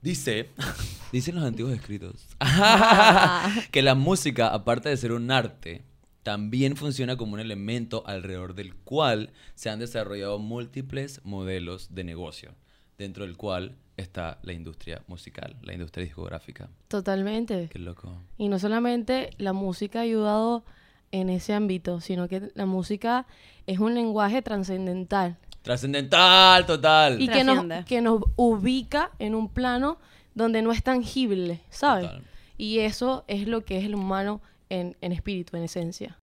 Dice, dicen los antiguos escritos, que la música, aparte de ser un arte, también funciona como un elemento alrededor del cual se han desarrollado múltiples modelos de negocio, dentro del cual está la industria musical, la industria discográfica. Totalmente. Qué loco. Y no solamente la música ha ayudado en ese ámbito, sino que la música es un lenguaje trascendental Trascendental, total. y que nos, que nos ubica en un plano donde no es tangible, ¿sabes? Total. Y eso es lo que es el humano en, en espíritu, en esencia.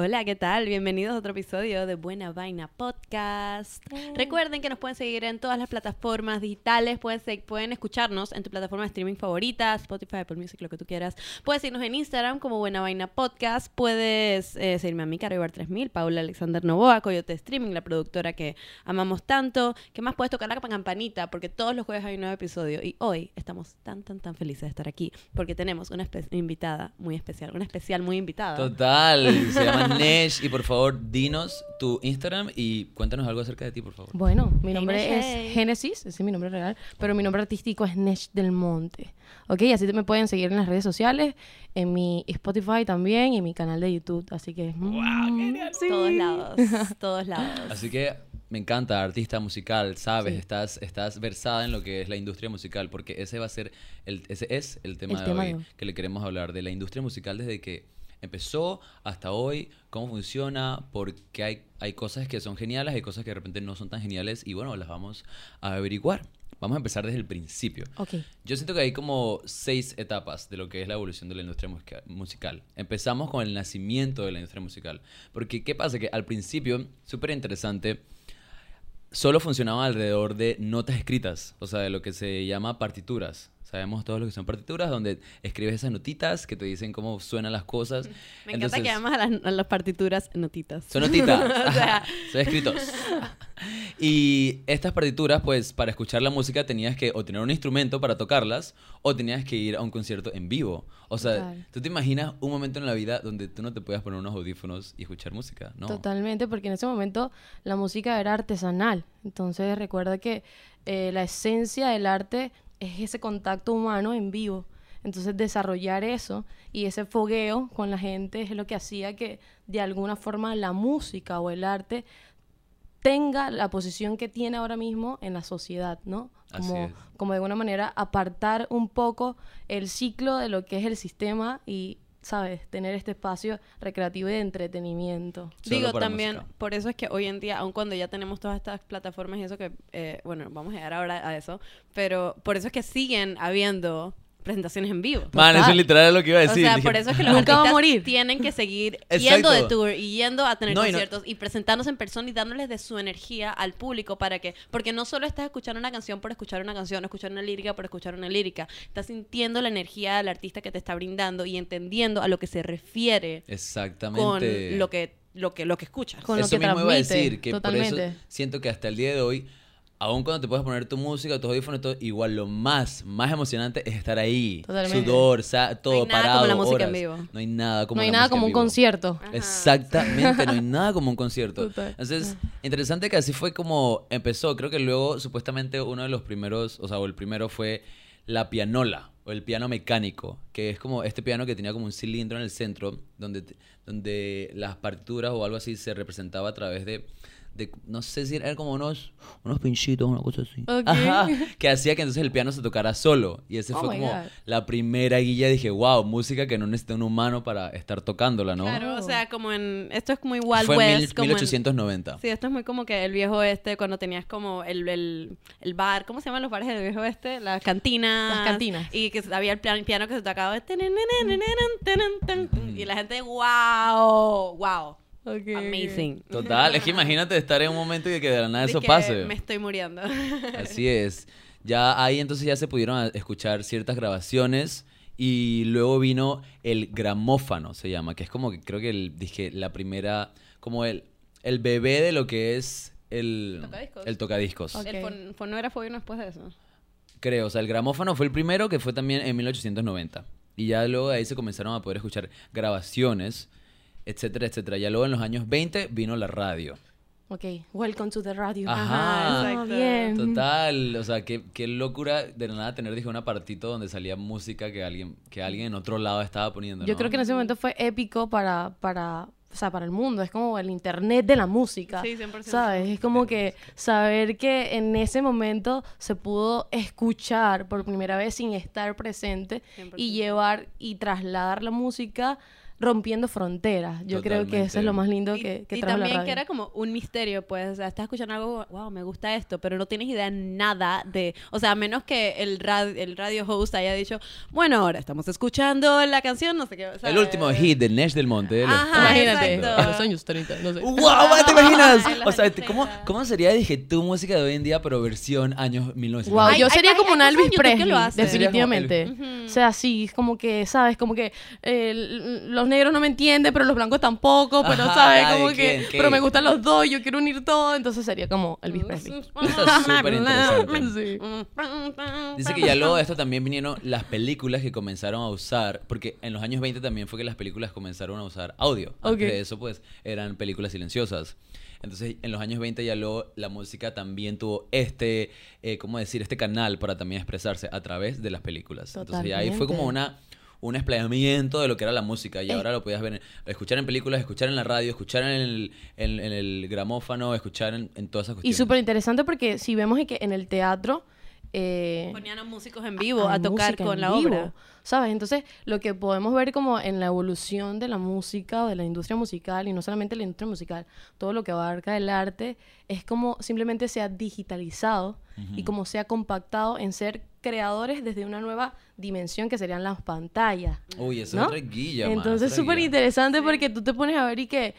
Hola, ¿qué tal? Bienvenidos a otro episodio de Buena Vaina Podcast. Recuerden que nos pueden seguir en todas las plataformas digitales, pueden, se- pueden escucharnos en tu plataforma de streaming favorita, Spotify, Apple Music, lo que tú quieras. Puedes seguirnos en Instagram como Buena Vaina Podcast, puedes eh, seguirme a mí, Caribar 3000, Paula Alexander Novoa, Coyote Streaming, la productora que amamos tanto. ¿Qué más puedes tocar la campanita? Porque todos los jueves hay un nuevo episodio y hoy estamos tan, tan, tan felices de estar aquí porque tenemos una espe- invitada muy especial, una especial muy invitada. Total, se llama Nesh y por favor dinos tu Instagram y cuéntanos algo acerca de ti, por favor. Bueno, mi nombre es hey. Génesis, ese es mi nombre real, pero mi nombre artístico es Nesh del Monte. ¿Ok? Así te- me pueden seguir en las redes sociales, en mi Spotify también y en mi canal de YouTube. Así que. mm, sí. Todos lados, todos lados. Así que me encanta, artista musical, sabes, Sí. estás, estás versada en lo que es la industria musical, porque ese va a ser, el, ese es el tema, El de, tema hoy, de hoy. que le queremos hablar, de la industria musical desde que empezó hasta hoy, cómo funciona, porque hay, hay cosas que son geniales, hay cosas que de repente no son tan geniales, y bueno, las vamos a averiguar. Vamos a empezar desde el principio. Ok. Yo siento que hay como seis etapas de lo que es la evolución de la industria musica- musical. Empezamos con el nacimiento de la industria musical. Porque, ¿qué pasa? Que al principio, súper interesante, solo funcionaba alrededor de notas escritas, o sea, de lo que se llama partituras. Sabemos todos lo que son partituras, donde escribes esas notitas que te dicen cómo suenan las cosas. Me encanta Entonces, que llamas a las, a las partituras notitas. son notitas. o sea, son escritos. Y estas partituras, pues, para escuchar la música tenías que o tener un instrumento para tocarlas o tenías que ir a un concierto en vivo. O sea, Total. tú te imaginas un momento en la vida donde tú no te puedas poner unos audífonos y escuchar música, ¿no? Totalmente, porque en ese momento la música era artesanal. Entonces recuerda que eh, la esencia del arte es ese contacto humano en vivo. Entonces desarrollar eso y ese fogueo con la gente es lo que hacía que de alguna forma la música o el arte tenga la posición que tiene ahora mismo en la sociedad, ¿no? Como, como de alguna manera apartar un poco el ciclo de lo que es el sistema y, ¿sabes? Tener este espacio recreativo y de entretenimiento. Solo digo también, música. por eso es que hoy en día, aun cuando ya tenemos todas estas plataformas y eso que, eh, bueno, vamos a llegar ahora a eso, pero por eso es que siguen habiendo presentaciones en vivo. Man, eso Total. es literal lo que iba a O decir. sea, Dije, por eso es que los Nunca va a morir. tienen que seguir Exacto. yendo de tour y yendo a tener No, y no- conciertos y presentándose en persona y dándoles de su energía al público para que, porque no solo estás escuchando una canción por escuchar una canción, escuchar una lírica por escuchar una lírica, estás sintiendo la energía del artista que te está brindando y entendiendo a lo que se refiere Exactamente. con lo que lo que lo que escuchas. Con lo Eso que mismo iba a decir, que por eso siento que hasta el día de hoy, aun cuando te puedes poner tu música, tus audífonos, todo, igual lo más, más emocionante es estar ahí. Totalmente. Sudor, sa- todo nada parado. como la música en vivo. No hay nada como no hay la nada como un concierto. Ajá. Exactamente, no hay nada como un concierto. Total. Entonces, interesante que así fue como empezó. Creo que luego, supuestamente, uno de los primeros, o sea, o el primero fue la pianola, o el piano mecánico, que es como este piano que tenía como un cilindro en el centro, donde, donde las partituras o algo así se representaba a través de, de no sé si eran como unos, unos pinchitos, una cosa así. Ajá, que hacía que entonces el piano se tocara solo. Y ese Oh fue como God. la primera guía. Dije, wow, música que no necesita un humano para estar tocándola, ¿no? Claro, o sea, como en esto es muy Wild Fue en West, mil- como en- 1890. Sí, esto es muy como que el viejo este, cuando tenías como el, el, el bar, ¿cómo se llaman los bares del viejo este? Las cantinas. Las cantinas. Y que había el piano, piano que se tocaba. Y la gente, wow, wow. Amazing. Total, es que imagínate estar en un momento y que de la nada eso pase. Me estoy muriendo. Así es. Ya ahí entonces ya se pudieron escuchar ciertas grabaciones y luego vino el gramófano, se llama, que es como que creo que el, dije la primera, como el, el bebé de lo que es el Tocadiscos. El tocadiscos. El fon- fonógrafo vino después de eso. Creo, o sea, el gramófono fue el primero que fue también en 1890. Y ya luego de ahí se comenzaron a poder escuchar grabaciones, etcétera, etcétera. Ya luego en los años 20 vino la radio. Ok, welcome to the radio. Ajá. Exacto. bien. Total, o sea, qué, qué locura de nada tener, dije, un apartito donde salía música que alguien, que alguien en otro lado estaba poniendo. Yo ¿no? creo que en ese momento fue épico para, para, o sea, para el mundo. Es como el internet de la música. Sí, 100%. ¿Sabes? Es como que saber que en ese momento se pudo escuchar por primera vez sin estar presente 100%. y llevar y trasladar la música rompiendo fronteras. Yo creo que eso es lo más lindo Y, que, que y trajo la también radio. que era como un misterio, pues, o sea, estás escuchando algo, wow, me gusta esto, pero no tienes idea nada de, o sea, a menos que el, rad- el radio host haya dicho, bueno, ahora estamos escuchando la canción, no sé qué. El ¿sabes? último hit de Nesh del Monte. Ajá, Imagínate, a los años 30, no sé. ¡Wow! ¿Te imaginas? O sea, años ¿cómo, 30. ¿cómo sería, dije, tu música de hoy en día, pero versión años 1990? Wow, yo hay- sería hay- como hay un Elvis Presley, definitivamente. Ujú. O sea, sí, es como que, ¿sabes? Como que eh, los negros no me entienden, pero los blancos tampoco, pero Ajá, ¿sabes? ay, Como ¿quién? que, ¿Qué? pero me gustan los dos, yo quiero unir todo, entonces sería como Elvis Presley. Eso es súper interesante. Sí. Dice que ya luego de esto también vinieron las películas que comenzaron a usar, porque en los años 20 también fue que las películas comenzaron a usar audio. Antes de eso, pues, eran películas silenciosas. Entonces, en los años 20 ya luego la música también tuvo este, eh, ¿cómo decir? Este canal para también expresarse a través de las películas. Entonces, ya ahí fue como una un explayamiento de lo que era la música y Eh. ahora lo podías ver, en- escuchar en películas, escuchar en la radio, escuchar en el, en, en el gramófono, escuchar en, en todas esas Y cuestiones. súper interesante porque si vemos que en el teatro... eh, Ponían a músicos en vivo a, tocar con en la vivo, obra. ¿Sabes? Entonces, lo que podemos ver como en la evolución de la música o de la industria musical, y no solamente la industria musical, todo lo que abarca el arte, es como simplemente se ha digitalizado y como se ha compactado en ser creadores desde una nueva dimensión que serían las pantallas. Uy, esa ¿no? es otra guilla, Entonces, otra súper interesante porque tú te pones a ver y que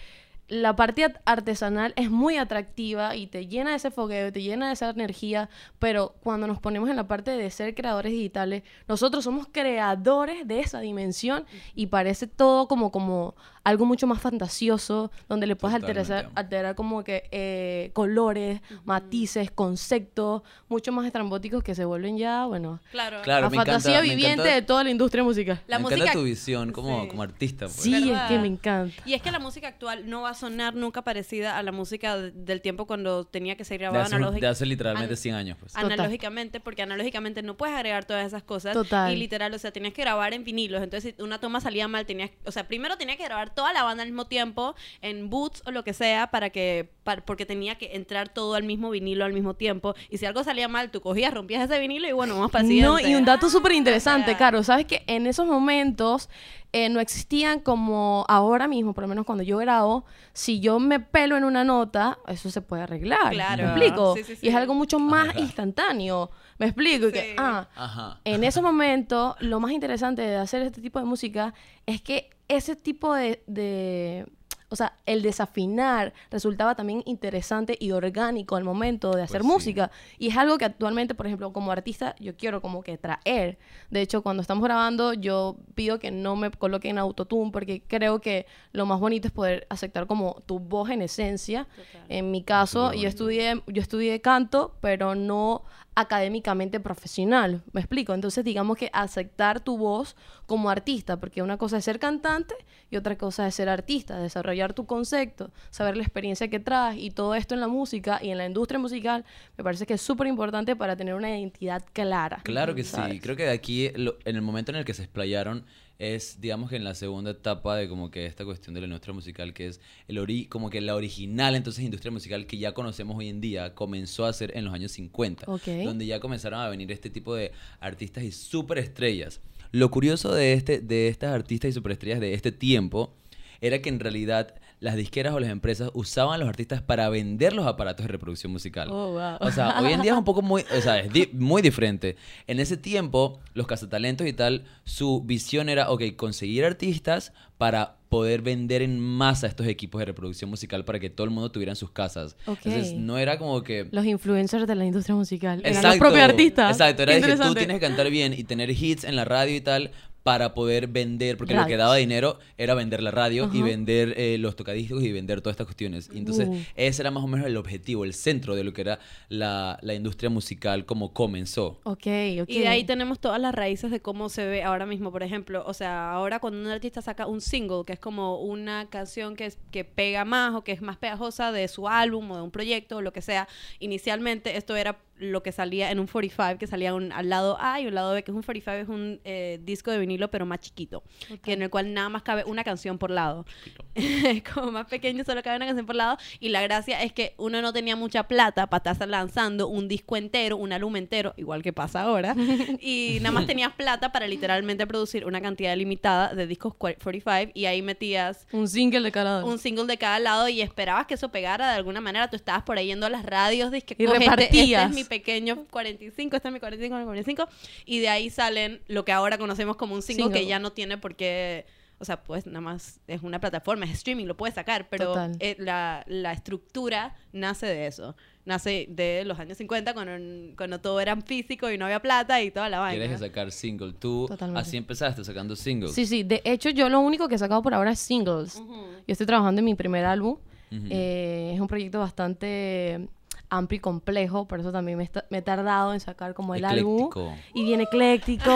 la parte art- artesanal es muy atractiva y te llena de ese fogueo, te llena de esa energía, pero cuando nos ponemos en la parte de ser creadores digitales, nosotros somos creadores de esa dimensión y parece todo como, como algo mucho más fantasioso, donde le puedes alterar, alterar como que eh, colores, matices, conceptos, mucho más estrambóticos que se vuelven ya, bueno, Claro. Claro, la me encanta- fantasía me viviente encanta- de toda la industria musical. La me música- encanta tu visión como, Sí. como artista. Pues. Sí, es que me encanta. Y es que la música actual no va a sonar nunca parecida a la música de- del tiempo cuando tenía que ser grabada hace, un- analógic- de hace literalmente an- 100 años. Pues. Total. analógicamente, porque analógicamente no puedes agregar todas esas cosas. Total. Y literal, o sea, tenías que grabar en vinilos. Entonces, si una toma salía mal, tenías, o sea, primero tenía que grabar toda la banda al mismo tiempo en boots o lo que sea para que, para- porque tenía que entrar todo al mismo vinilo al mismo tiempo. Y si algo salía mal, tú cogías, rompías ese vinilo y bueno, vamos para el No, y un dato súper interesante, sea, Caro. Sabes que en esos momentos eh, no existían como ahora mismo, por lo menos cuando yo grabo, si yo me pelo en una nota, eso se puede arreglar. Claro. ¿Me explico? Sí, sí, sí. Y es algo mucho más Ajá. instantáneo. ¿Me explico? Y que, Sí. ah, Ajá. en ese momento, lo más interesante de hacer este tipo de música es que ese tipo de, de- o sea, el desafinar resultaba también interesante y orgánico al momento de hacer Pues sí. música. Y es algo que actualmente, por ejemplo, como artista, yo quiero como que traer. De hecho, cuando estamos grabando, yo pido que no me coloquen autotune porque creo que lo más bonito es poder aceptar como tu voz en esencia. Total. En mi caso, yo estudié, yo estudié canto, pero no académicamente profesional. ¿Me explico? Entonces, digamos que aceptar tu voz como artista, porque una cosa es ser cantante y otra cosa es ser artista, desarrollar tu concepto, saber la experiencia que traes y todo esto en la música y en la industria musical, me parece que es súper importante para tener una identidad clara. Claro que sí. Creo que de aquí, lo- en el momento en el que se explayaron, es, digamos que en la segunda etapa de como que esta cuestión de la industria musical, que es el ori como que la original, entonces, industria musical que ya conocemos hoy en día, comenzó a ser en los años 50. Ok. Donde ya comenzaron a venir este tipo de artistas y superestrellas. Lo curioso de, este, de estas artistas y superestrellas de este tiempo era que en realidad las disqueras o las empresas usaban a los artistas para vender los aparatos de reproducción musical. Oh, wow. O sea, hoy en día es un poco muy, o sea, es di- muy diferente. En ese tiempo, los cazatalentos y tal, su visión era, ok, conseguir artistas para poder vender en masa estos equipos de reproducción musical para que todo el mundo tuviera en sus casas. Entonces, no era como que... Los influencers de la industria musical. Eran los propios artistas. Exacto, era dije, tú tienes que cantar bien y tener hits en la radio y tal para poder vender, porque lo que daba dinero era vender la radio y vender eh, los tocadiscos y vender todas estas cuestiones. Y entonces Uh. ese era más o menos el objetivo, el centro de lo que era la, la industria musical como comenzó. Ok, ok. Y de ahí tenemos todas las raíces de cómo se ve ahora mismo, por ejemplo. O sea, ahora cuando un artista saca un single, que es como una canción que, es- que pega más o que es más pegajosa de su álbum o de un proyecto o lo que sea, inicialmente esto era lo que salía en un 45, que salía un, al lado A y un lado B, que es un 45, es un eh, disco de vinilo pero más chiquito, que en el cual nada más cabe una canción por lado. es como más pequeño, solo cabe una canción por lado. Y la gracia es que uno no tenía mucha plata para estar lanzando un disco entero, un álbum entero, igual que pasa ahora. y nada más tenías plata para literalmente producir una cantidad limitada de discos cua- 45 y ahí metías Un single de cada un single de cada lado y esperabas que eso pegara de alguna manera. Tú estabas por ahí yendo a las radios, que Y repartías. Este, es mi pequeño 45, este es mi 45, mi 45. Y de ahí salen lo que ahora conocemos como un single, Single. que ya no tiene por qué. O sea, pues nada más es una plataforma, es streaming, lo puedes sacar, pero eh, la, la estructura nace de eso. Nace de los años 50, cuando, cuando todo era físico y no había plata y toda la vaina. Quieres sacar single. Tú Totalmente. así empezaste sacando singles. Sí, sí. De hecho, yo lo único que he sacado por ahora es singles. Yo estoy trabajando en mi primer álbum. Ujú. Eh, es un proyecto bastante amplio y complejo, por eso también me, he tardado en sacar como el álbum. Y bien ecléctico.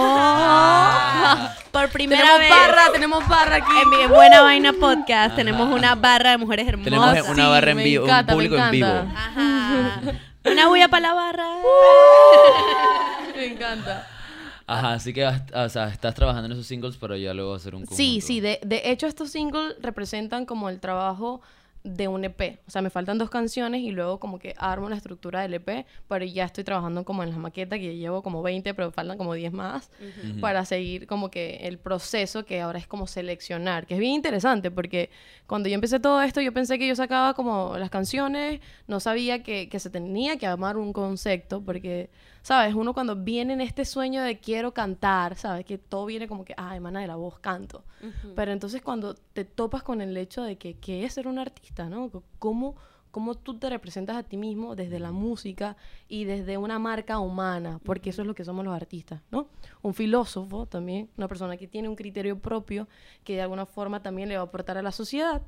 Por primera tenemos vez. barra, tenemos barra aquí. En mi Buena Vaina Podcast tenemos una barra de mujeres hermosas. Tenemos una Sí, barra en vivo, encanta, un público en vivo. Ajá. Una bulla para la barra. Me encanta. Ajá, así que o sea, estás trabajando en esos singles para ya luego hacer un conjunto. Sí, sí, de, de hecho estos singles representan como el trabajo de un EP. O sea, me faltan dos canciones y luego como que armo la estructura del EP, pero ya estoy trabajando como en la maqueta, que ya llevo como 20, pero faltan como 10 más, para seguir como que el proceso que ahora es como seleccionar, que es bien interesante, porque cuando yo empecé todo esto, yo pensé que yo sacaba como las canciones, no sabía que, que se tenía que armar un concepto, porque, ¿sabes? Uno cuando viene en este sueño de quiero cantar, ¿sabes? Que todo viene como que, ah, emana de la voz, canto. Pero entonces cuando te topas con el hecho de que, ¿qué es ser un artista, no? ¿Cómo, cómo tú te representas a ti mismo desde la música y desde una marca humana? Porque eso es lo que somos los artistas, ¿no? Un filósofo también, una persona que tiene un criterio propio que de alguna forma también le va a aportar a la sociedad,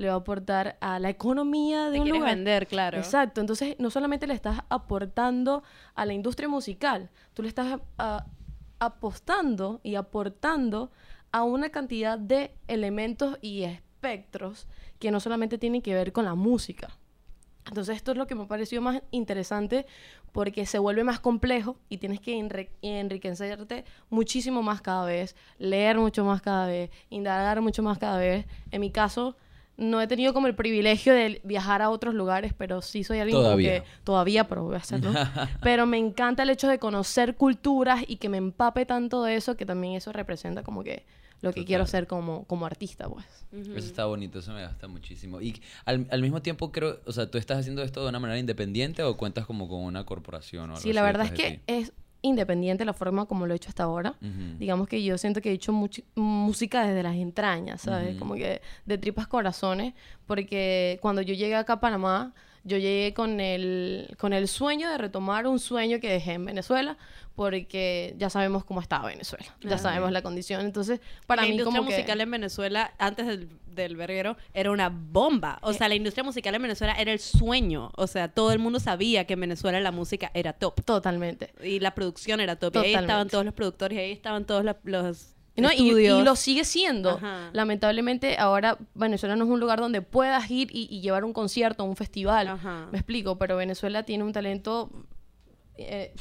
le va a aportar a la economía de Te un quieres lugar. vender, claro. Exacto, entonces no solamente le estás aportando a la industria musical, tú le estás a- apostando y aportando a una cantidad de elementos y espectros que no solamente tienen que ver con la música. Entonces esto es lo que me pareció más interesante porque se vuelve más complejo y tienes que enri- enriquecerte muchísimo más cada vez, leer mucho más cada vez, indagar mucho más cada vez. En mi caso, no he tenido como el privilegio de viajar a otros lugares, pero sí soy alguien como Todavía. que todavía, pero voy a hacerlo. pero me encanta el hecho de conocer culturas y que me empape tanto de eso, que también eso representa como que lo que Total. quiero ser como, como artista, pues. Eso está bonito, eso me gasta muchísimo. Y al, al mismo tiempo creo, o sea, ¿tú estás haciendo esto de una manera independiente o cuentas como con una corporación o algo Sí, así la verdad es que es independiente la forma como lo he hecho hasta ahora. Digamos que yo siento que he hecho música desde las entrañas, ¿sabes? Como que de tripas corazones, porque cuando yo llegué acá a Panamá, yo llegué con el, con el sueño de retomar un sueño que dejé en Venezuela, porque ya sabemos cómo estaba Venezuela, ya sabemos la condición. Entonces, para la mí industria como que... musical en Venezuela, antes del, del verguero, era una bomba. O sea, la industria musical en Venezuela era el sueño. O sea, todo el mundo sabía que en Venezuela la música era top. Totalmente. Y la producción era top. Y ahí estaban todos los productores, y ahí estaban todos la- los No, y, lo sigue siendo. Ajá. Lamentablemente ahora Venezuela no es un lugar donde puedas ir y, y llevar un concierto, un festival. Ajá. Me explico, pero Venezuela tiene un talento eh,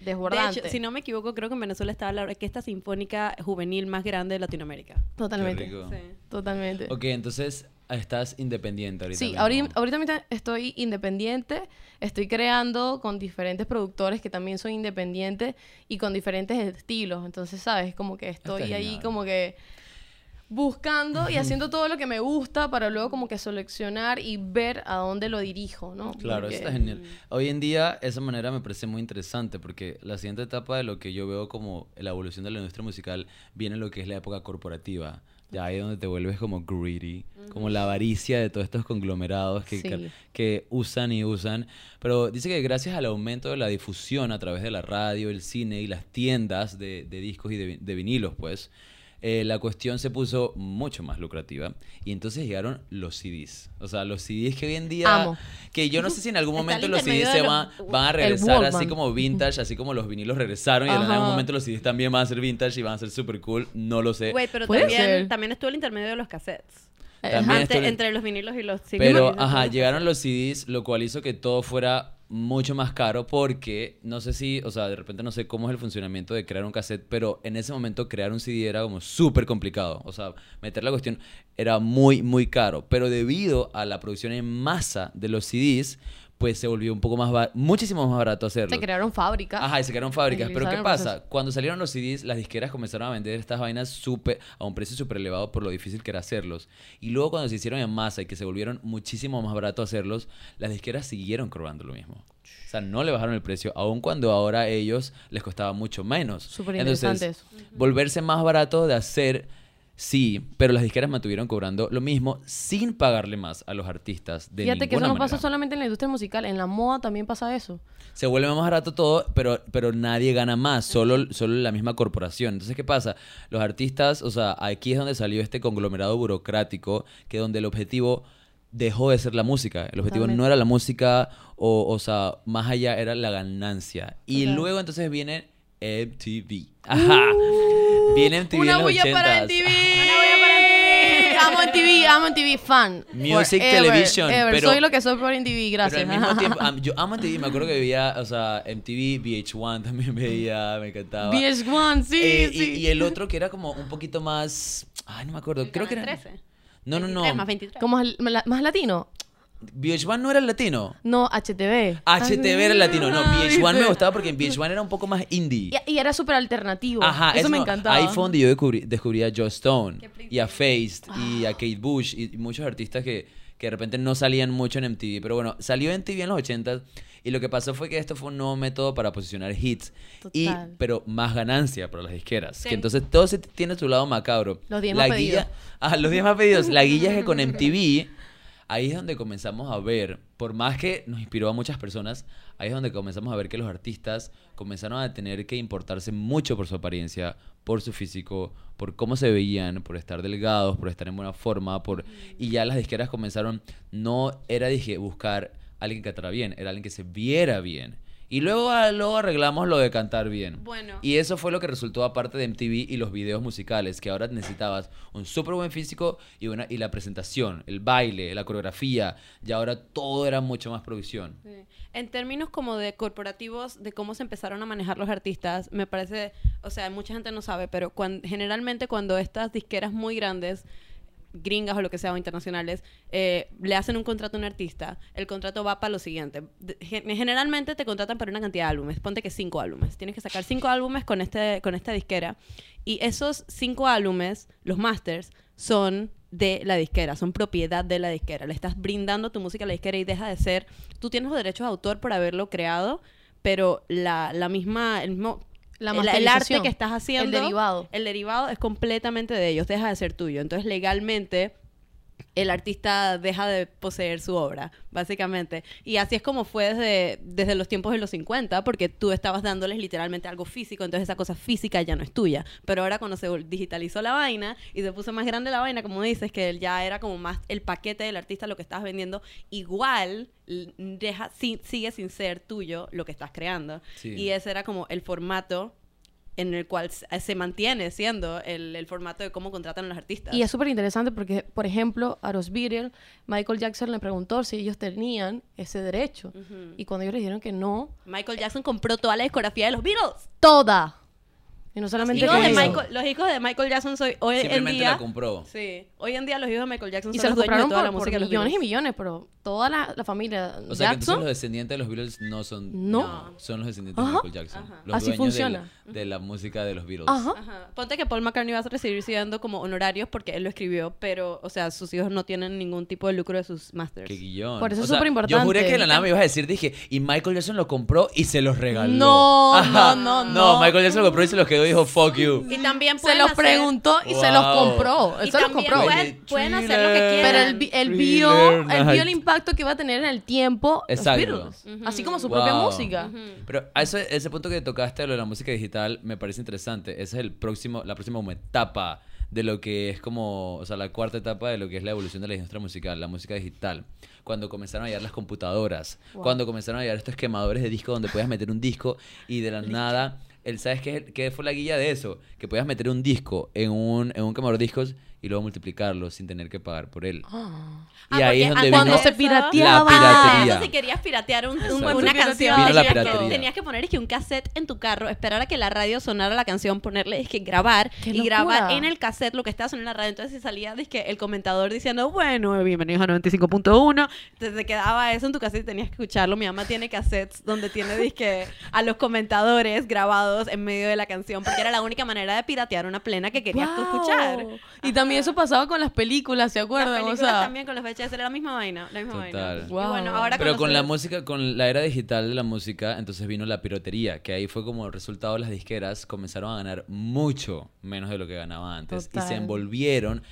De desbordante. hecho, si no me equivoco, creo que en Venezuela estaba la orquesta sinfónica juvenil más grande de Latinoamérica. Totalmente. Sí. Totalmente. Ok, entonces estás independiente ahorita Sí, mismo. ahorita, ahorita estoy independiente, estoy creando con diferentes productores que también son independientes y con diferentes estilos. Entonces, ¿sabes? Como que estoy Está ahí genial. como que buscando y haciendo todo lo que me gusta para luego como que seleccionar y ver a dónde lo dirijo, ¿no? Claro, Porque- eso está genial. Hoy en día esa manera me parece muy interesante porque la siguiente etapa de lo que yo veo como la evolución de la industria musical viene lo que es la época corporativa. Ya ahí es donde te vuelves como greedy, como la avaricia de todos estos conglomerados que, Sí. que, que usan y usan. Pero dice que gracias al aumento de la difusión a través de la radio, el cine y las tiendas de, de discos y de, de vinilos, pues, eh, la cuestión se puso mucho más lucrativa. Y entonces llegaron los CDs. O sea, los CDs que hoy en día... Amo. Que yo no sé si en algún momento los CDs se van, van a regresar así como vintage, así como los vinilos regresaron y en algún momento los CDs también van a ser vintage y van a ser super cool. No lo sé. Güey, pero también, ser. también estuvo el intermedio de los cassettes. También estuvo entre los vinilos y los sí, Pero, ajá, llegaron los CDs, lo cual hizo que todo fuera mucho más caro porque no sé si, o sea, de repente no sé cómo es el funcionamiento de crear un cassette, pero en ese momento crear un CD era como súper complicado. O sea, meter la cuestión era muy, muy caro. Pero debido a la producción en masa de los CDs, pues se volvió un poco más, ba- muchísimo más barato hacerlo. Se crearon fábricas. Ajá, y se crearon fábricas. Pero ¿qué pasa? Cuando salieron los CDs, las disqueras comenzaron a vender estas vainas a un precio súper elevado por lo difícil que era hacerlos. Y luego cuando se hicieron en masa y que se volvieron muchísimo más barato hacerlos, las disqueras siguieron cobrando lo mismo. O sea, no le bajaron el precio, aun cuando ahora a ellos les costaba mucho menos. Súper interesante Entonces, eso. volverse más barato de hacer, sí, pero las disqueras mantuvieron cobrando lo mismo sin pagarle más a los artistas de Fíjate que eso no pasa solamente en la industria musical, en la moda también pasa eso. Se vuelve más barato todo, pero, pero nadie gana más, solo, solo la misma corporación. Entonces, ¿qué pasa? Los artistas, o sea, aquí es donde salió este conglomerado burocrático, que donde el objetivo dejó de ser la música. El objetivo Totalmente. no era la música, o, o sea, más allá era la ganancia. Y luego entonces viene MTV. Ajá. Viene MTV Uh, Una en los bulla para 80s. MTV. Una bulla para MTV. Amo MTV, amo MTV, fan. Music Forever, Television, ever. pero- Soy lo que soy por MTV, Pero gracias. al mismo tiempo, yo amo MTV, me acuerdo que veía, o sea, MTV, VH1 también veía, me encantaba. VH1, sí, Eh, y, sí. y el otro que era como un poquito más. Ay, no me acuerdo. Creo que era. 13. No, no, no. 23 más 23. ¿Cómo es el- la- más latino? VH1 no era el latino. No, HTV. HTV era el latino. No, Ah, VH1 me gustaba porque en VH1 era un poco más indie. Y, y era súper alternativo. Ajá, eso me no, encantaba. Ahí fue donde yo descubrí, descubrí a Joe Stone y a Faced y Ah. a Kate Bush y, y muchos artistas que, que de repente no salían mucho en MTV. Pero bueno, salió en MTV en los 80 y lo que pasó fue que esto fue un nuevo método para posicionar hits. Y, pero más ganancia para las disqueras. Sí. Que entonces todo se tiene su lado macabro. Los 10 La más pedidos. ah, los 10 más pedidos. La guilla es que con MTV, ahí es donde comenzamos a ver, por más que nos inspiró a muchas personas, ahí es donde comenzamos a ver que los artistas comenzaron a tener que importarse mucho por su apariencia, por su físico, por cómo se veían, por estar delgados, por estar en buena forma, por y ya las disqueras comenzaron, no era dije buscar a alguien que cantara bien, era alguien que se viera bien. Y luego, ah, luego arreglamos lo de cantar bien. Bueno. Y eso fue lo que resultó aparte de MTV y los videos musicales, que ahora necesitabas un súper buen físico y, una, y la presentación, el baile, la coreografía, y ahora todo era mucho más producción. Sí. En términos como de corporativos, de cómo se empezaron a manejar los artistas, me parece, o sea, mucha gente no sabe, pero cuan- generalmente cuando estas disqueras muy grandes, gringas o lo que sea, o internacionales, eh, le hacen un contrato a un artista, el contrato va para lo siguiente. Generalmente te contratan para una cantidad de álbumes, ponte que cinco álbumes. Tienes que sacar cinco álbumes con, este, con esta disquera. Y esos cinco álbumes, los masters, son de la disquera, son propiedad de la disquera. Le estás brindando tu música a la disquera y deja de ser. Tú tienes los derechos de autor por haberlo creado, pero la, la misma, el mismo. La el, el arte que estás haciendo. el derivado. El derivado es completamente de ellos, deja de ser tuyo. Entonces, legalmente, el artista deja de poseer su obra, básicamente. Y así es como fue desde, desde los tiempos de los 50, porque tú estabas dándoles literalmente algo físico, entonces esa cosa física ya no es tuya. Pero ahora cuando se digitalizó la vaina y se puso más grande la vaina, como dices, que ya era como más el paquete del artista, lo que estabas vendiendo, igual deja, si- sigue sin ser tuyo lo que estás creando. Sí. Y ese era como el formato en el cual se se mantiene siendo el, el formato de cómo contratan a los artistas. Y es súper interesante porque, por ejemplo, a los Beatles, Michael Jackson le preguntó si ellos tenían ese derecho. Y cuando ellos le dijeron que no, Michael Jackson compró toda la discografía de los Beatles. toda. Y no Los solamente hijos, que de eso. Michael, los hijos de Michael Jackson soy, hoy en Simplemente día... la compró. Sí, hoy en día los hijos de Michael Jackson Y son se los los dueños de compraron toda por, la por música de los millones y millones, pero toda la, la familia O sea, que entonces Jackson... los descendientes de los Beatles no son. No. Son los descendientes de. Michael Jackson. Ajá. Los Así dueños de la- funciona. De la, música de los Beatles. Ajá. Ajá. Ponte que Paul McCartney va a recibir siendo como honorarios porque él lo escribió, pero, o sea, sus hijos no tienen ningún tipo de lucro de sus masters. Qué guillón. Por eso O es sea, superimportante. Yo juré que de la nada me ibas a decir, dije, y Michael Jackson lo compró y se los regaló. No, Ajá. no, no, No, no. Michael Jackson lo compró y se los quedó dijo fuck you. Y también Se los hacer- preguntó y se los Wow. compró. Y Él se los compró. pueden, pueden hacer lo que quieran. Pero él, él vio, él vio el impacto que iba a tener en el tiempo los Exacto. Beatles. Así como su propia Wow. música. Pero a ese, ese punto que tocaste, lo de la música digital, me parece interesante. Esa es el próximo, la próxima etapa de lo que es como, o sea, la cuarta etapa de lo que es la evolución de la industria musical, la música digital. Cuando comenzaron a llegar las computadoras, Wow. cuando comenzaron a llegar estos quemadores de disco donde podías meter un disco y de la nada, el, ¿sabes qué, fue la guía de eso? Que podías meter un disco en un, en un discos y luego multiplicarlo sin tener que pagar por él. Ah. Y ahí es donde cuando vino se pirateaba. la Ah, piratería. eso si querías piratear un- un- una Vino canción, la tenías, que, piratería. tenías que poner es que un cassette en tu carro, esperar a que la radio sonara la canción, ponerle es que grabar ¡Qué y grabar en el cassette lo que estaba sonando en la radio. Entonces si salía es que el comentador diciendo, bueno, bienvenidos a 95.1. Entonces te quedaba eso en tu cassette y tenías que escucharlo. Mi mamá tiene cassettes donde tiene disque a los comentadores grabados en medio de la canción porque era la única manera de piratear una plena que querías tú escuchar. Y también eso pasaba con las películas, ¿se Las acuerdan? O películas sea, también con los VHS era la misma vaina, la misma Total. vaina. Y Wow. bueno, ahora Pero con la música, con la era digital de la música, entonces vino la piratería, que ahí fue como el resultado las disqueras comenzaron a ganar mucho menos de lo que ganaban antes y se envolvieron.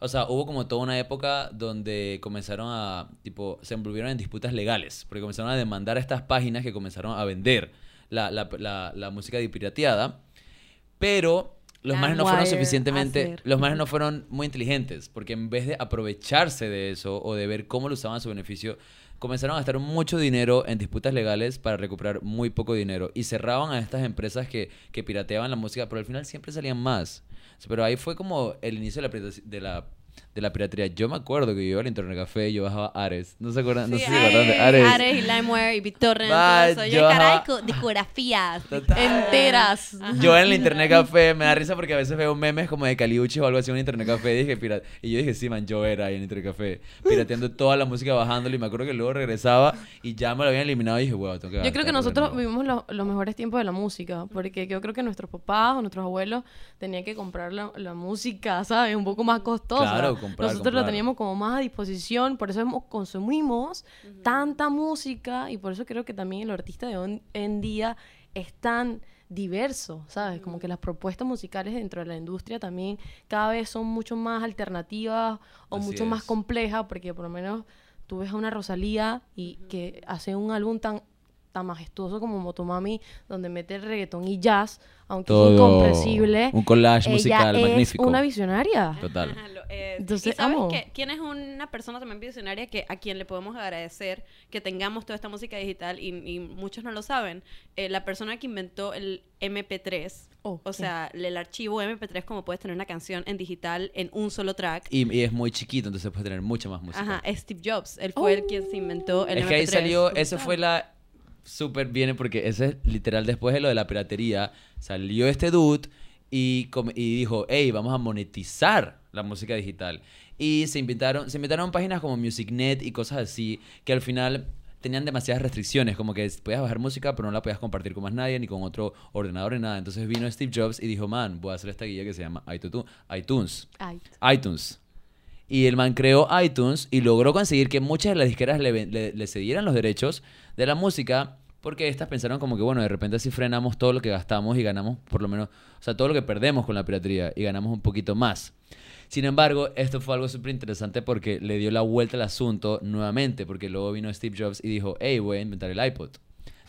O sea, hubo como toda una época donde comenzaron a, tipo, se envolvieron en disputas legales, porque comenzaron a demandar a estas páginas que comenzaron a vender la, la, la, la música de pirateada, pero los manes no fueron suficientemente, hacer. los manes no fueron muy inteligentes, porque en vez de aprovecharse de eso o de ver cómo lo usaban a su beneficio, comenzaron a gastar mucho dinero en disputas legales para recuperar muy poco dinero y cerraban a estas empresas que, que pirateaban la música, pero al final siempre salían más. Pero ahí fue como el inicio de la, de la, de la piratería. Yo me acuerdo que yo iba al Internet Café y yo bajaba Ares. ¿No se acuerdan? No sé si se acuerdan de Ares, Ares. Y LimeWire y BitTorrent, Va, todo eso. Yo, yo caray, ajá. co- discografías. Enteras. Yo en el internet café me da risa porque a veces veo memes como de Caliuchi o algo así en un internet café y dije pirata. Y yo dije, sí, man, yo era ahí en el internet café, pirateando toda la música bajándolo y me acuerdo que luego regresaba y ya me lo habían eliminado y dije, wow, tengo que Yo creo que nosotros nuevo". vivimos lo- los mejores tiempos de la música, porque yo creo que nuestros papás o nuestros abuelos tenían que comprar la, la música, ¿sabes? Un poco más costosa. Claro, comprar, nosotros comprar. lo teníamos como más a disposición, por eso hemos- consumimos tanta música y por eso creo que también el artista de hoy en día es tan diverso, ¿sabes? Como que las propuestas musicales dentro de la industria también cada vez son mucho más alternativas o Así mucho más complejas, porque por lo menos tú ves a una Rosalía y que hace un álbum tan tan majestuoso como Motomami, donde mete el reggaetón y jazz, aunque Todo es incomprensible. un collage ella musical es magnífico. una visionaria. Total. Eh, Entonces, ¿y sabes amo. que quién es una persona también visionaria que a quien le podemos agradecer que tengamos toda esta música digital y, y muchos no lo saben? Eh, la persona que inventó el MP3, Oh, o sea, el archivo MP3 como puedes tener una canción en digital en un solo track. Y, y es muy chiquito, entonces puedes tener mucha más música. Ajá, es Steve Jobs, él fue el quien se inventó el es que ahí MP3. salió, eso fue la súper bien porque ese es literal después de lo de la piratería, salió este dude y, dijo, hey, vamos a monetizar la música digital. Y se inventaron, se inventaron páginas como MusicNet y cosas así que al final tenían demasiadas restricciones, como que podías bajar música pero no la podías compartir con más nadie, ni con otro ordenador, ni nada. Entonces vino Steve Jobs y dijo, man, voy a hacer esta guía que se llama iTunes. iTunes. Y el man creó iTunes y logró conseguir que muchas de las disqueras le, ven- le- le cedieran los derechos de la música porque estas pensaron como que, bueno, de repente así frenamos todo lo que gastamos y ganamos por lo menos, o sea, todo lo que perdemos con la piratería y ganamos un poquito más. Sin embargo, esto fue algo súper interesante porque le dio la vuelta al asunto nuevamente, porque luego vino Steve Jobs y dijo, hey, voy a inventar el iPod.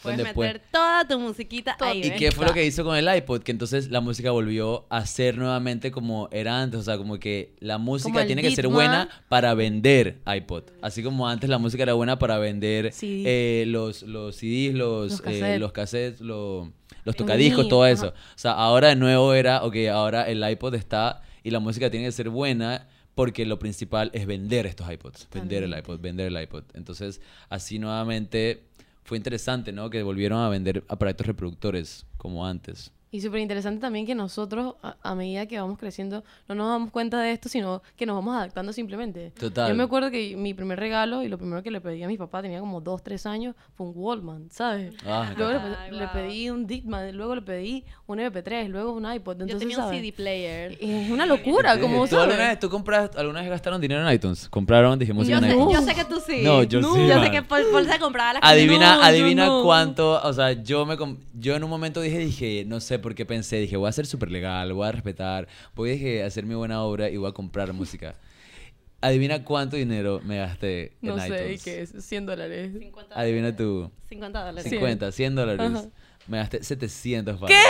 Puedes Donde meter puede- toda tu musiquita ahí, ¿Y qué fue lo que hizo con el iPod? Que entonces la música volvió a ser nuevamente como era antes. O sea, como que la música tiene que ser buena para vender iPod. Así como antes la música era buena para vender eh, los, los CDs, los, Los eh, cassettes. los cassettes, los tocadiscos, todo ajá. eso. O sea, ahora de nuevo era, ok, ahora el iPod está y la música tiene que ser buena porque lo principal es vender estos iPods, vender el iPod, vender el iPod. Entonces, así nuevamente fue interesante, ¿no? Que volvieron a vender aparatos reproductores como antes. Y súper interesante también que nosotros, a, a medida que vamos creciendo, no nos damos cuenta de esto, sino que nos vamos adaptando simplemente. Total. Yo me acuerdo que mi primer regalo y lo primero que le pedí a mi papá, tenía como dos, tres años, fue un Wallman, ¿sabes? Ah, luego le, Ay, pe- le wow. pedí un Discman, luego le pedí un MP3, luego un iPod. Yo Entonces, tenía un ¿sabes? CD player. Es una locura, como ¿Tú alguna vez, tú compras, alguna vez gastaron dinero en iTunes? ¿Compraron, dije, música Yo en sé, iTunes? yo sé que tú sí. No, yo sí, Yo man. sé que Paul, Paul se compraba las Adivina, No, yo adivina no. cuánto, o sea, yo me yo en un momento dije, dije, no sé, porque pensé, dije, voy a ser súper legal, voy a respetar, voy a dije, hacer mi buena obra y voy a comprar música. Adivina cuánto dinero me gasté No en sé, ¿y iTunes. qué es? 100 dólares. 50 Adivina tú. 50 dólares. 50, 100 dólares. Ajá. Me gasté 700 ¿Qué?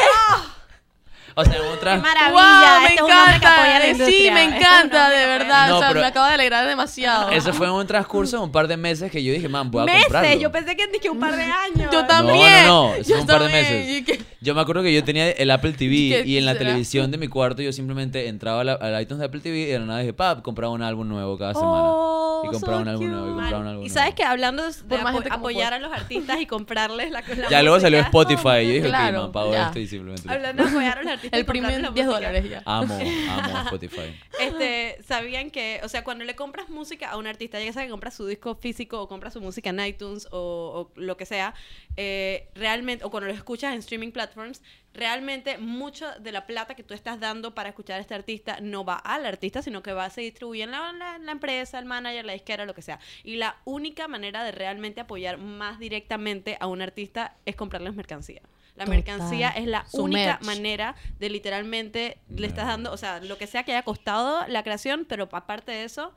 O sea, en ¡Qué otras... maravilla! ¡Wow! Me Este es un hombre que apoya la encanta. Sí, me Este es un encanta, de verdad. No, o sea, pero- me acaba de alegrar demasiado. Eso fue en un transcurso de un par de meses que yo dije, man, voy a Meses, comprarlo. yo pensé que dije un par de años. Yo No, también. no, no, eso yo un par de también. meses. Y que- Yo me acuerdo que yo tenía el Apple TV ¿Qué y en la será? televisión de mi cuarto yo simplemente entraba al, al iTunes de Apple TV y de la nada dije, pap, compraba un álbum nuevo cada semana. Oh, y compraba so un álbum cute. nuevo y compraba un álbum Y nuevo. sabes que hablando de Por más apo- apoyar a los artistas y comprarles la, la Ya luego salió Spotify y yo dije, Claro, ok, man, pago esto y simplemente... Hablando de apoyar a los artistas. El primer la 10 música, dólares ya. Amo, amo Spotify. Este, sabían que, o sea, cuando le compras música a un artista, ya sea que compras su disco físico o compras su música en iTunes o, o lo que sea, eh, realmente, o cuando lo escuchas en streaming platforms, realmente mucho de la plata que tú estás dando para escuchar a este artista no va al artista, sino que va, se distribuye en la, la- la empresa, el manager, la disquera, lo que sea. Y la única manera de realmente apoyar más directamente a un artista es comprarles mercancía. La Total. mercancía es la Su única merch. manera de literalmente le estás dando, o sea, lo que sea que haya costado la creación, pero aparte de eso,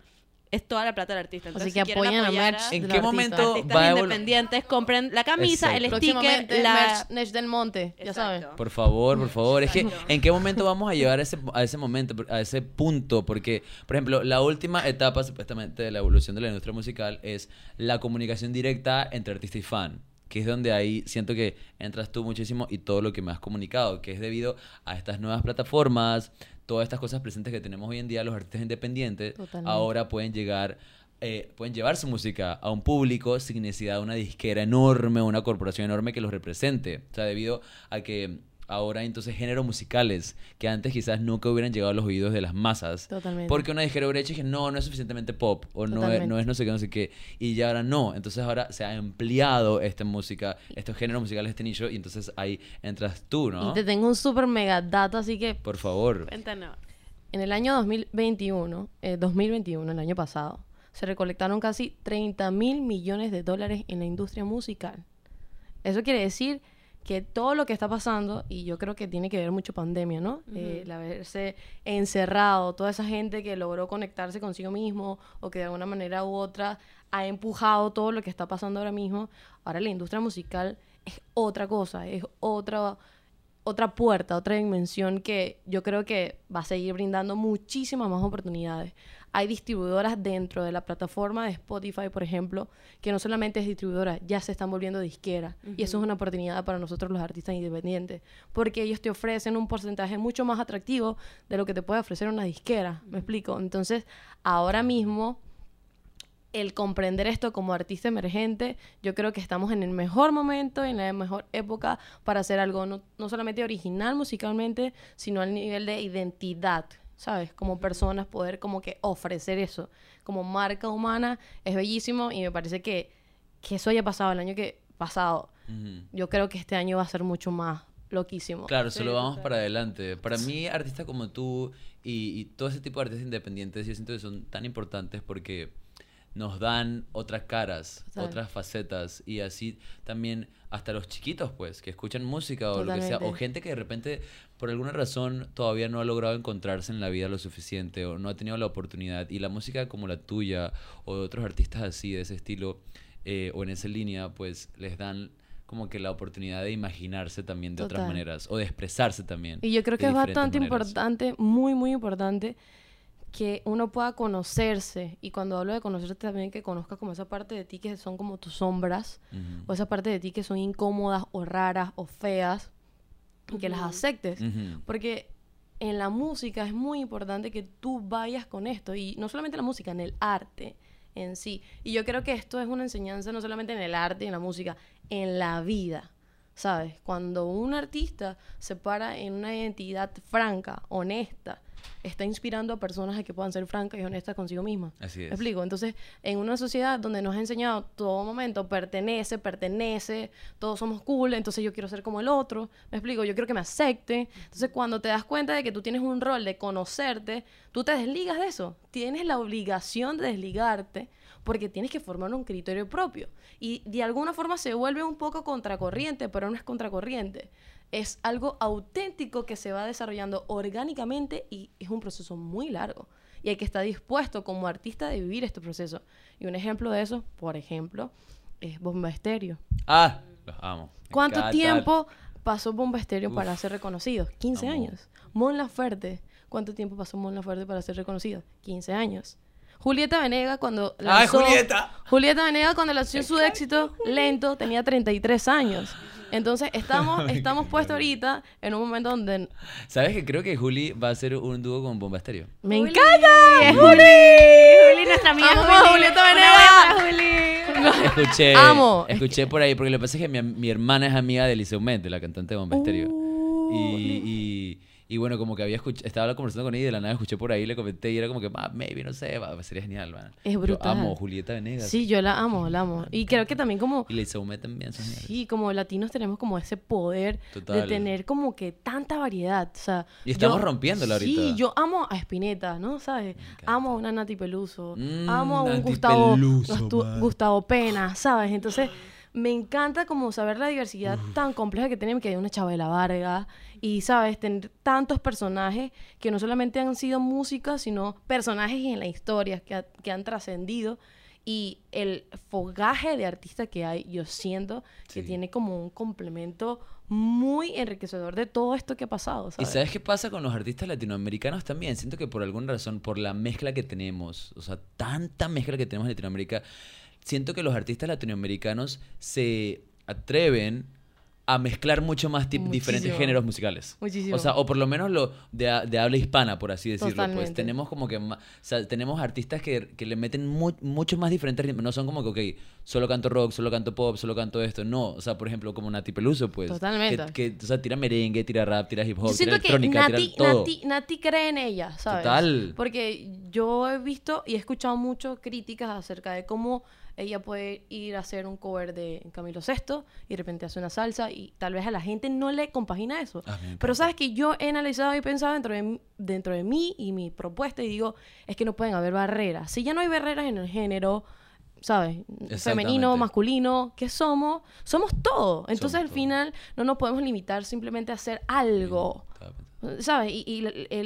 es toda la plata del artista. Entonces, Así que si la apoyar merch a ¿En qué artista. momento artistas va a independientes, compren la camisa, el sticker, la... merch del Monte, ya sabes. Por favor, por favor. Es que. ¿en qué momento vamos a llegar a ese, a ese momento, a ese punto? Porque, por ejemplo, la última etapa, supuestamente, de la evolución de la industria musical es la comunicación directa entre artista y fan. Que es donde ahí siento que entras tú muchísimo y todo lo que me has comunicado, que es debido a estas nuevas plataformas, todas estas cosas presentes que tenemos hoy en día, los artistas independientes, Totalmente. ahora pueden llegar eh, pueden llevar su música a un público sin necesidad de una disquera enorme, una corporación enorme que los represente. O sea, debido a que ahora hay entonces géneros musicales que antes quizás nunca hubieran llegado a los oídos de las masas. Totalmente. Porque una disquera hubiera dicho que no, no es suficientemente pop o no es, no es no sé qué, no sé qué. Y ya ahora no. Entonces ahora se ha ampliado esta música, estos géneros musicales, este nicho, y entonces ahí entras tú, ¿no? Y te tengo un super mega dato, así que Por favor. Cuéntanos. en el año 2021, eh, 2021, el año pasado, se recolectaron casi 30 mil millones de dólares en la industria musical. Eso quiere decir que todo lo que está pasando, y yo creo que tiene que ver mucho pandemia, ¿no? Eh, el haberse encerrado, toda esa gente que logró conectarse consigo mismo o que de alguna manera u otra ha empujado todo lo que está pasando ahora mismo. Ahora la industria musical es otra cosa, es otra otra puerta, otra dimensión que yo creo que va a seguir brindando muchísimas más oportunidades. Hay distribuidoras dentro de la plataforma de Spotify, por ejemplo, que no solamente es distribuidora, ya se están volviendo disquera. Y eso es una oportunidad para nosotros los artistas independientes, porque ellos te ofrecen un porcentaje mucho más atractivo de lo que te puede ofrecer una disquera. ¿Me explico? Entonces, ahora mismo el comprender esto como artista emergente, yo creo que estamos en el mejor momento, en la mejor época para hacer algo no, no solamente original musicalmente, sino al nivel de identidad, ¿sabes? Como personas poder como que ofrecer eso. Como marca humana es bellísimo y me parece que, que eso haya pasado el año que pasado. Yo creo que este año va a ser mucho más loquísimo. Claro, Sí, solo vamos para adelante. Para mí, artistas como tú y, y todo ese tipo de artistas independientes, yo siento que son tan importantes porque nos dan otras caras, Total. otras facetas y así también hasta los chiquitos, pues, que escuchan música o lo que sea, o gente que de repente, por alguna razón, todavía no ha logrado encontrarse en la vida lo suficiente o no ha tenido la oportunidad. Y la música como la tuya o de otros artistas así, de ese estilo eh, o en esa línea, pues les dan como que la oportunidad de imaginarse también de otras maneras o de expresarse también. Y yo creo que es bastante maneras. importante, muy, muy importante, que uno pueda conocerse. Y cuando hablo de conocerse también, que conozcas como esa parte de ti que son como tus sombras, o esa parte de ti que son incómodas o raras o feas, y que las aceptes. Porque en la música es muy importante que tú vayas con esto. Y no solamente en la música, en el arte en sí. Y yo creo que esto es una enseñanza no solamente en el arte y en la música, en la vida. ¿Sabes? Cuando un artista se para en una identidad franca, honesta, está inspirando a personas a que puedan ser francas y honestas consigo mismas. Así ¿Me es. explico? Entonces, en una sociedad donde nos ha enseñado todo momento, pertenece, pertenece, todos somos cool, entonces yo quiero ser como el otro, ¿me explico? Yo quiero que me acepten. Entonces, cuando te das cuenta de que tú tienes un rol de conocerte, tú te desligas de eso. Tienes la obligación de desligarte porque tienes que formar un criterio propio. Y de alguna forma se vuelve un poco contracorriente, pero no es contracorriente. Es algo auténtico que se va desarrollando orgánicamente y es un proceso muy largo. Y hay que estar dispuesto como artista de vivir este proceso. Y un ejemplo de eso, por ejemplo, es Bomba Estéreo. Ah, los amo. ¿Cuánto encanta. tiempo pasó Bomba Estéreo para Uf, ser reconocido? 15 amo. años. Mon Laferte. ¿Cuánto tiempo pasó Mon Laferte para ser reconocido? 15 años. Julieta Venega cuando ¡Ay, lanzó... Julieta! Julieta Venega cuando lanzó su éxito lento tenía 33 años. Entonces estamos, estamos puestos ahorita en un momento donde ¿Sabes que creo que Juli va a hacer un dúo con Bomba Estéreo? me Juli. encanta. ¡Es Juli! Juli, nuestra amiga Amo Juli. a Julieta Una Venega. buena Juli. Escuché, Amo. escuché por ahí, porque lo que pasa es que mi, mi hermana es amiga de Liceo Mente, la cantante de Bomba Estéreo. Uh, Y, y, y bueno, como que había escuchado, estaba conversando con ella y de la nada escuché por ahí, le comenté y era como que, ah, maybe, no sé, va, sería genial, man. Es Yo brutal. amo Julieta Venegas. Sí, yo la amo, la amo. Y creo que también como Y Mente también son. Sí, como latinos tenemos como ese poder de tener como que tanta variedad. O sea, Y estamos yo- rompiéndola ahorita. Sí, yo amo a Spinetta, ¿no? ¿Sabes? Amo a una Nati Peluso. Mm, amo a un Nati Gustavo, Peluso. Gustavo Pena, ¿sabes? Entonces, me encanta como saber la diversidad tan compleja que tenemos, que hay una Chabela Vargas. Y, ¿sabes? Tener tantos personajes que no solamente han sido música, sino personajes en la historia que, ha- que han trascendido. Y el fogaje de artista que hay, yo siento que tiene como un complemento muy enriquecedor de todo esto que ha pasado, ¿Y ¿sabes? sabes qué pasa con los artistas latinoamericanos también? Siento que por alguna razón, por la mezcla que tenemos, o sea, tanta mezcla que tenemos en Latinoamérica, siento que los artistas latinoamericanos se atreven a mezclar mucho más diferentes géneros musicales. Muchísimo. O sea, o por lo menos lo de, de habla hispana, por así decirlo. Pues tenemos como que, ma- o sea, tenemos artistas que, que le meten mu- muchos más diferentes. No son como que, ok, solo canto rock, solo canto pop, solo canto esto. No, o sea, por ejemplo, como Nati Peluso, pues. Totalmente. Que, que, o sea, tira merengue, tira rap, tira hip hop, Yo tira siento que electrónica, Nati, tira todo. Nati, Nati cree en ella, ¿sabes? Total. Porque yo he visto y he escuchado mucho críticas acerca de cómo ella puede ir a hacer un cover de Camilo Sesto y de repente hace una salsa y tal vez a la gente no le compagina eso. Pero sabes que yo he analizado y pensado dentro de, mí- dentro de mí y mi propuesta y digo, es que no pueden haber barreras. Si ya no hay barreras en el género, ¿sabes? Femenino, masculino, ¿qué somos? Somos todo. Entonces Somos al todo. final no nos podemos limitar simplemente a hacer algo. ¿Sabes? Y,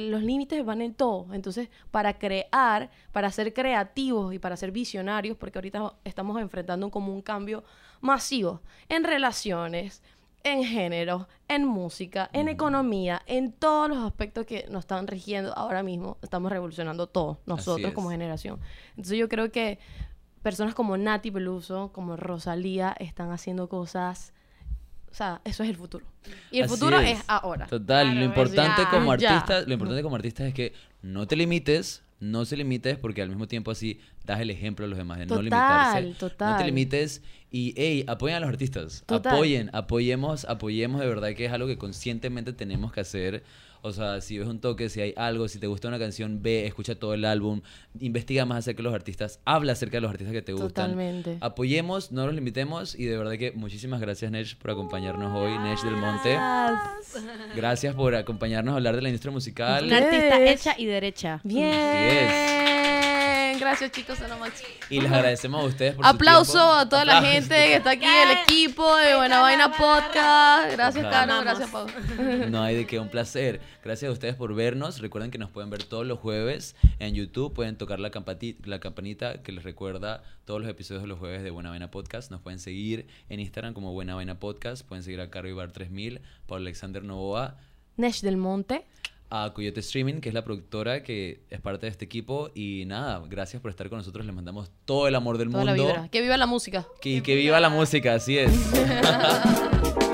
los límites van en todo. Entonces, para crear, para ser creativos y para ser visionarios, porque ahorita estamos enfrentando como un cambio masivo en relaciones, en género, en música, en economía, en todos los aspectos que nos están rigiendo ahora mismo. Estamos revolucionando todo, nosotros como generación. Entonces, yo creo que personas como Nati Peluso, como Rosalía, están haciendo cosas. O sea, eso es el futuro. Y el Así futuro es. es ahora. Total, Claro, lo importante ya. como Ya. artista, lo importante como artista es que no te limites, no se limites porque al mismo tiempo así das el ejemplo a los demás de no Total, limitarse. No total. te limites y hey, apoyen a los artistas. Total. Apoyen, apoyemos, apoyemos de verdad que es algo que conscientemente tenemos que hacer. O sea, si ves un toque, si hay algo, si te gusta una canción, ve, escucha todo el álbum, investiga más acerca de los artistas, habla acerca de los artistas que te gustan. Totalmente. Apoyemos, no los limitemos y de verdad que muchísimas gracias Nech por acompañarnos hoy, Nech del Monte. Gracias por acompañarnos a hablar de la industria musical. Una artista hecha y derecha. Bien. Gracias, chicos. son lo máximo. Y les agradecemos a ustedes por su Aplauso a toda la gente que está aquí, el equipo de Buena Vaina Podcast. Gracias. Caro. Gracias, Pau. No hay de qué, un placer. Gracias a ustedes por vernos. Recuerden que nos pueden ver todos los jueves en YouTube. Pueden tocar la campanita que les recuerda todos los episodios de los jueves de Buena Vaina Podcast. Nos pueden seguir en Instagram como Buena Vaina Podcast. Pueden seguir a Caro Ibar 3000, Pablo Alexander Novoa, Nesh del Monte. A Coyote Streaming, que es la productora que es parte de este equipo. Y nada, gracias por estar con nosotros. Les mandamos todo el amor del Toda mundo. Que viva la música. Que, que viva la música, así es.